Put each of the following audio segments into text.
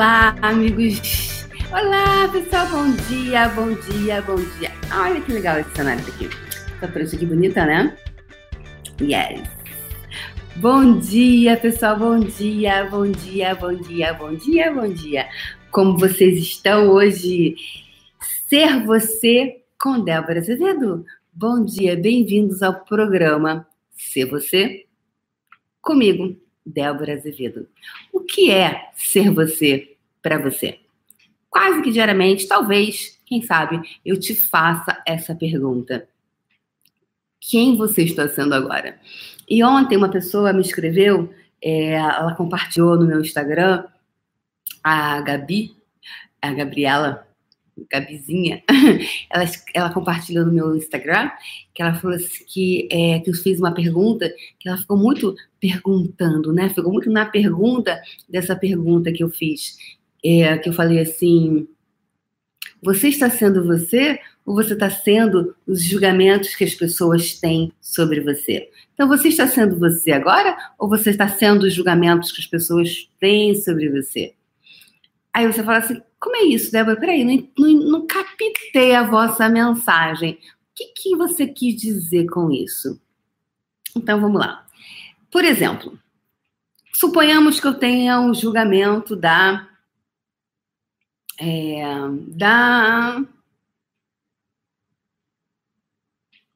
Olá, amigos. Olá, pessoal. Bom dia, bom dia, bom dia. Olha que legal esse cenário aqui. Essa trouxa aqui bonita, né? Yes. Bom dia, pessoal. Bom dia, bom dia, bom dia, bom dia, bom dia. Como vocês estão hoje? Ser você com Débora Azevedo. Bom dia, bem-vindos ao programa Ser Você comigo, Débora Azevedo. O que é ser você para você? Quase que diariamente, talvez, quem sabe, eu te faça essa pergunta. Quem você está sendo agora? E ontem uma pessoa me escreveu, é, ela compartilhou no meu Instagram, a Gabi, a Gabriela, Gabizinha, ela, ela compartilhou no meu Instagram, que ela falou assim, que, é, que eu fiz uma pergunta, que ela ficou muito perguntando, né? Ficou muito na pergunta dessa pergunta que eu fiz. É, que eu falei assim: você está sendo você ou você está sendo os julgamentos que as pessoas têm sobre você? Então, você está sendo você agora ou você está sendo os julgamentos que as pessoas têm sobre você? Aí você fala assim: como é isso, Débora? Peraí, não, não, não captei a vossa mensagem. O que, que você quis dizer com isso? Então vamos lá. Por exemplo, suponhamos que eu tenha um julgamento da. É, da.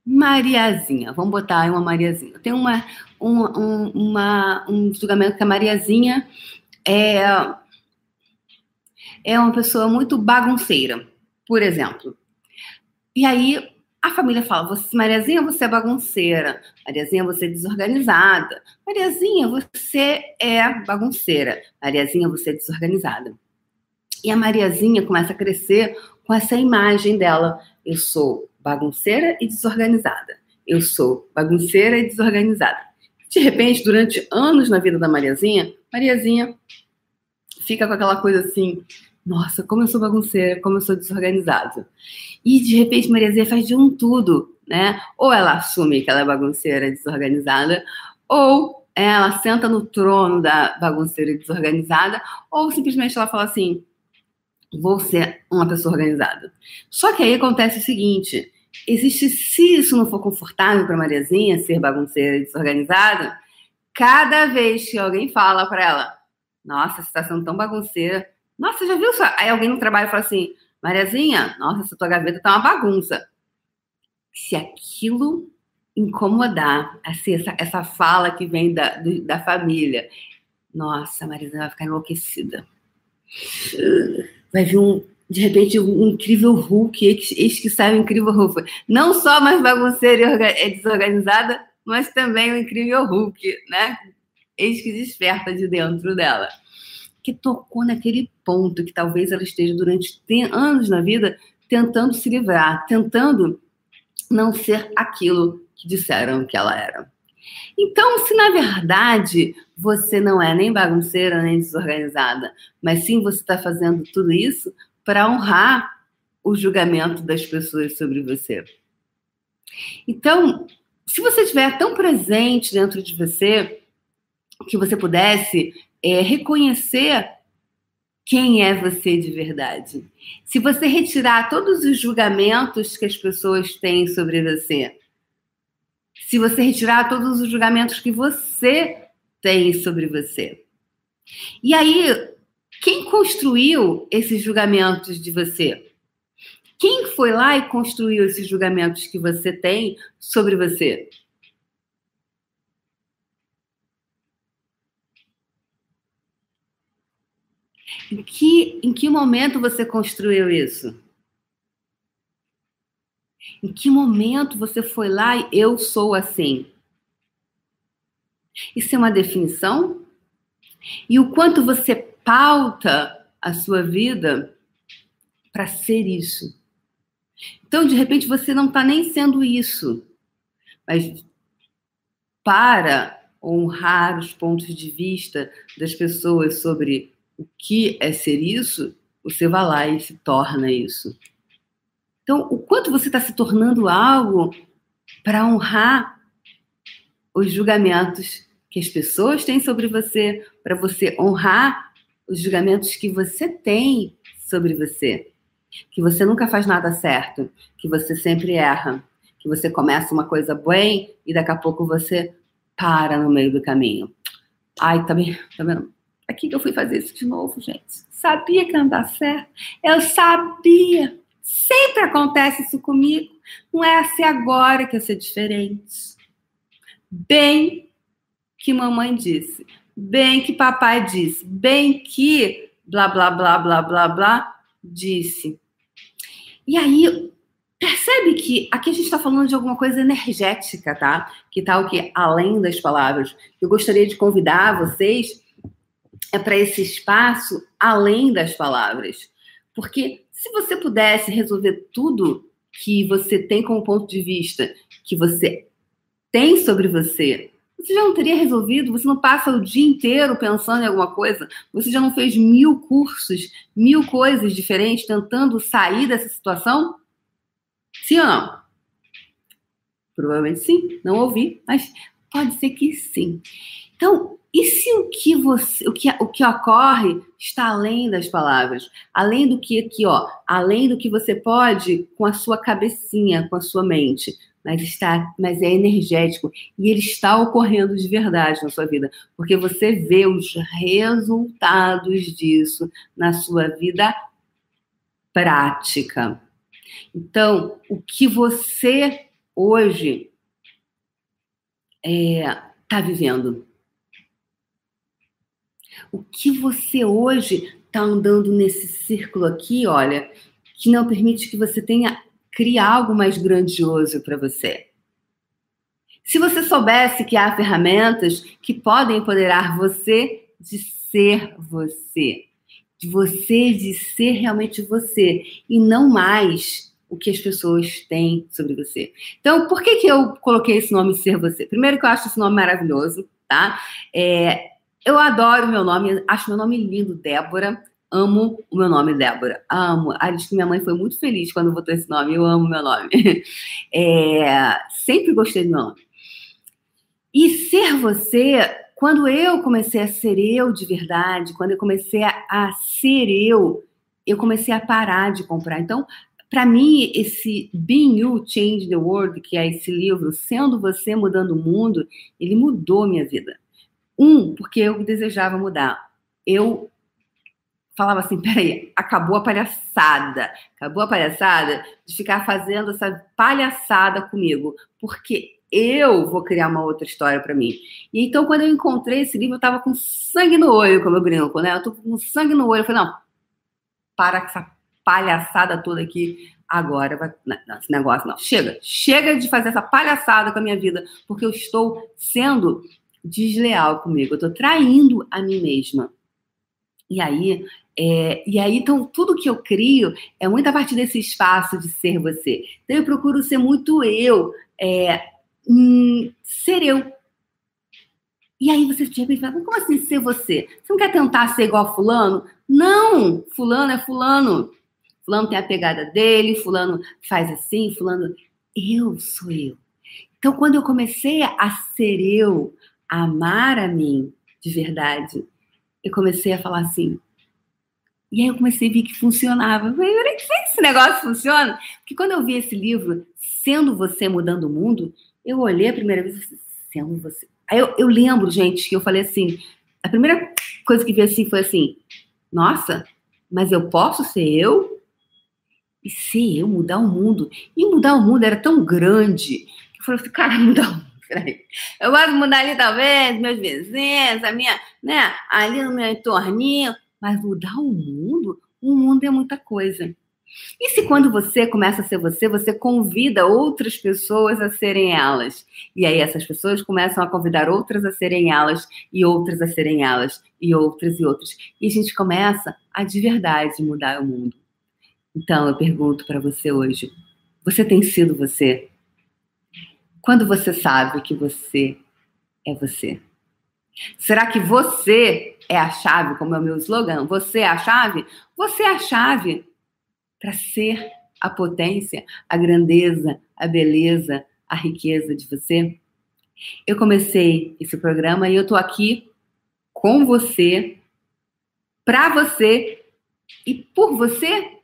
Mariazinha, vamos botar aí uma Mariazinha. Tem uma, um, um, uma, um julgamento que a Mariazinha é é uma pessoa muito bagunceira, por exemplo. E aí a família fala: você, Mariazinha, você é bagunceira. Mariazinha, você é desorganizada. Mariazinha, você é bagunceira. Mariazinha, você é desorganizada. E a Mariazinha começa a crescer com essa imagem dela. Eu sou bagunceira e desorganizada. Eu sou bagunceira e desorganizada. De repente, durante anos na vida da Mariazinha, Mariazinha fica com aquela coisa assim: nossa, como eu sou bagunceira, como eu sou desorganizado. E de repente Mariazinha faz de um tudo, né? Ou ela assume que ela é bagunceira, desorganizada, ou ela senta no trono da bagunceira e desorganizada, ou simplesmente ela fala assim: vou ser uma pessoa organizada. Só que aí acontece o seguinte: existe, se isso não for confortável para Mariazinha ser bagunceira e desorganizada, cada vez que alguém fala para ela, nossa, você está sendo tão bagunceira, nossa, já viu isso? Aí alguém no trabalho fala assim, Mariazinha, nossa, essa tua gaveta tá uma bagunça. Se aquilo incomodar, assim, essa, essa fala que vem da, do, da família, nossa, Mariazinha vai ficar enlouquecida. Vai vir um, de repente, um incrível Hulk, eis que sai um incrível Hulk. Não só mais bagunceira e desorganizada, mas também o um incrível Hulk, né? Eis que desperta de dentro dela que tocou naquele ponto que talvez ela esteja durante anos na vida tentando se livrar, tentando não ser aquilo que disseram que ela era. Então, se na verdade você não é nem bagunceira nem desorganizada, mas sim você está fazendo tudo isso para honrar o julgamento das pessoas sobre você. Então, se você estiver tão presente dentro de você que você pudesse é reconhecer quem é você de verdade. Se você retirar todos os julgamentos que as pessoas têm sobre você, se você retirar todos os julgamentos que você tem sobre você. E aí, quem construiu esses julgamentos de você? Quem foi lá e construiu esses julgamentos que você tem sobre você? Em que, em que momento você construiu isso? Em que momento você foi lá e eu sou assim? Isso é uma definição? E o quanto você pauta a sua vida para ser isso? Então, de repente, você não está nem sendo isso, mas para honrar os pontos de vista das pessoas sobre o que é ser isso, você vai lá e se torna isso. Então, o quanto você está se tornando algo para honrar os julgamentos que as pessoas têm sobre você, para você honrar os julgamentos que você tem sobre você. Que você nunca faz nada certo, que você sempre erra, que você começa uma coisa bem e daqui a pouco você para no meio do caminho. Ai, tá, bem, tá vendo? Aqui que eu fui fazer isso de novo, gente. Sabia que não dá certo. Eu sabia. Sempre acontece isso comigo. Não é assim agora que eu ser diferente. Bem que mamãe disse. Bem que papai disse. Bem que blá, blá, blá, blá, blá, blá disse. E aí, percebe que aqui a gente está falando de alguma coisa energética, tá? Que tal tá que? Além das palavras. Eu gostaria de convidar vocês é para esse espaço além das palavras. Porque se você pudesse resolver tudo que você tem como ponto de vista, que você tem sobre você, você já não teria resolvido? Você não passa o dia inteiro pensando em alguma coisa? Você já não fez mil cursos, mil coisas diferentes tentando sair dessa situação? Sim ou não? Provavelmente sim, não ouvi, mas pode ser que sim. Então, e se o que você, o que, o que ocorre está além das palavras, além do que aqui, ó, além do que você pode com a sua cabecinha, com a sua mente, mas está, mas é energético e ele está ocorrendo de verdade na sua vida, porque você vê os resultados disso na sua vida prática. Então, o que você hoje está é, tá vivendo? O que você hoje está andando nesse círculo aqui, olha, que não permite que você tenha criar algo mais grandioso para você? Se você soubesse que há ferramentas que podem empoderar você de ser você, de você de ser realmente você e não mais o que as pessoas têm sobre você. Então, por que, que eu coloquei esse nome Ser Você? Primeiro que eu acho esse nome maravilhoso, tá? É, eu adoro meu nome, acho meu nome lindo, Débora. Amo o meu nome, Débora. Amo. Diz que minha mãe foi muito feliz quando botou esse nome. Eu amo meu nome. É, sempre gostei do meu nome. E ser você, quando eu comecei a ser eu de verdade, quando eu comecei a, a ser eu, eu comecei a parar de comprar. Então, para mim, esse Being You Change the World, que é esse livro, Sendo Você Mudando o Mundo, ele mudou minha vida. Um, porque eu desejava mudar. Eu falava assim: peraí, acabou a palhaçada, acabou a palhaçada de ficar fazendo essa palhaçada comigo, porque eu vou criar uma outra história para mim. E então, quando eu encontrei esse livro, eu tava com sangue no olho, como eu brinco, né? Eu tô com sangue no olho. Eu falei: não, para com essa palhaçada toda aqui agora. Vai... Não, esse negócio não. Chega, chega de fazer essa palhaçada com a minha vida, porque eu estou sendo desleal comigo, eu estou traindo a mim mesma. E aí, é, e aí, então, tudo que eu crio é muito a partir desse espaço de ser você. Então, eu procuro ser muito eu, é, hum, ser eu. E aí você de repente fala, como assim ser você? Você não quer tentar ser igual fulano? Não! Fulano é fulano. Fulano tem a pegada dele, fulano faz assim, fulano... Eu sou eu. Então, quando eu comecei a ser eu, amar a mim de verdade, eu comecei a falar assim. E aí eu comecei a ver que funcionava. Eu falei, que esse negócio funciona? Porque quando eu vi esse livro, Sendo Você Mudando o Mundo, eu olhei a primeira vez e sendo você. Aí eu, eu lembro, gente, que eu falei assim, a primeira coisa que vi assim foi assim, nossa, mas eu posso ser eu? E ser eu, mudar o mundo. E mudar o mundo era tão grande que eu falei cara, mudar o mundo eu gosto de mudar ali, talvez, meus vizinhos, a minha, né, ali no meu entorninho, mas mudar o mundo, o mundo é muita coisa. E se quando você começa a ser você, você convida outras pessoas a serem elas? E aí essas pessoas começam a convidar outras a serem elas, e outras a serem elas, e outras e outras. E a gente começa a de verdade mudar o mundo. Então eu pergunto para você hoje: você tem sido você? Quando você sabe que você é você? Será que você é a chave, como é o meu slogan? Você é a chave? Você é a chave para ser a potência, a grandeza, a beleza, a riqueza de você? Eu comecei esse programa e eu estou aqui com você para você e por você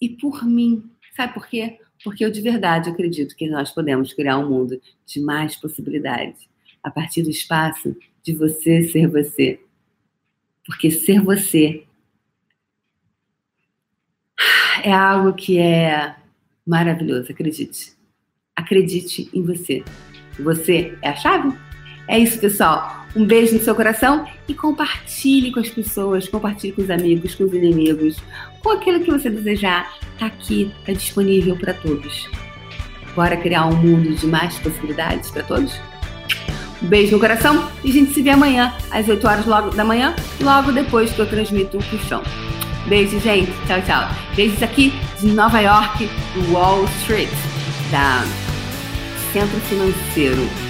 e por mim. Sabe por quê? Porque eu de verdade acredito que nós podemos criar um mundo de mais possibilidades a partir do espaço de você ser você. Porque ser você é algo que é maravilhoso, acredite. Acredite em você. Você é a chave? É isso, pessoal. Um beijo no seu coração e compartilhe com as pessoas, compartilhe com os amigos, com os inimigos, com aquilo que você desejar. Está aqui, está disponível para todos. Bora criar um mundo de mais possibilidades para todos? Um beijo no coração e a gente se vê amanhã, às 8 horas logo da manhã, logo depois que eu transmito o puxão. Beijo, gente. Tchau, tchau. Beijos aqui de Nova York, Wall Street, da Centro Financeiro.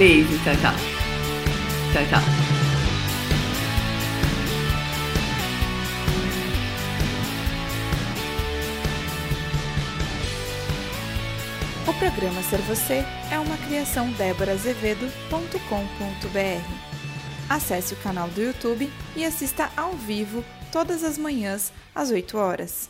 Beijo, tchau, tchau. Tchau, tchau. O programa Ser Você é uma criação déborazevedo.com.br. Acesse o canal do YouTube e assista ao vivo todas as manhãs às 8 horas.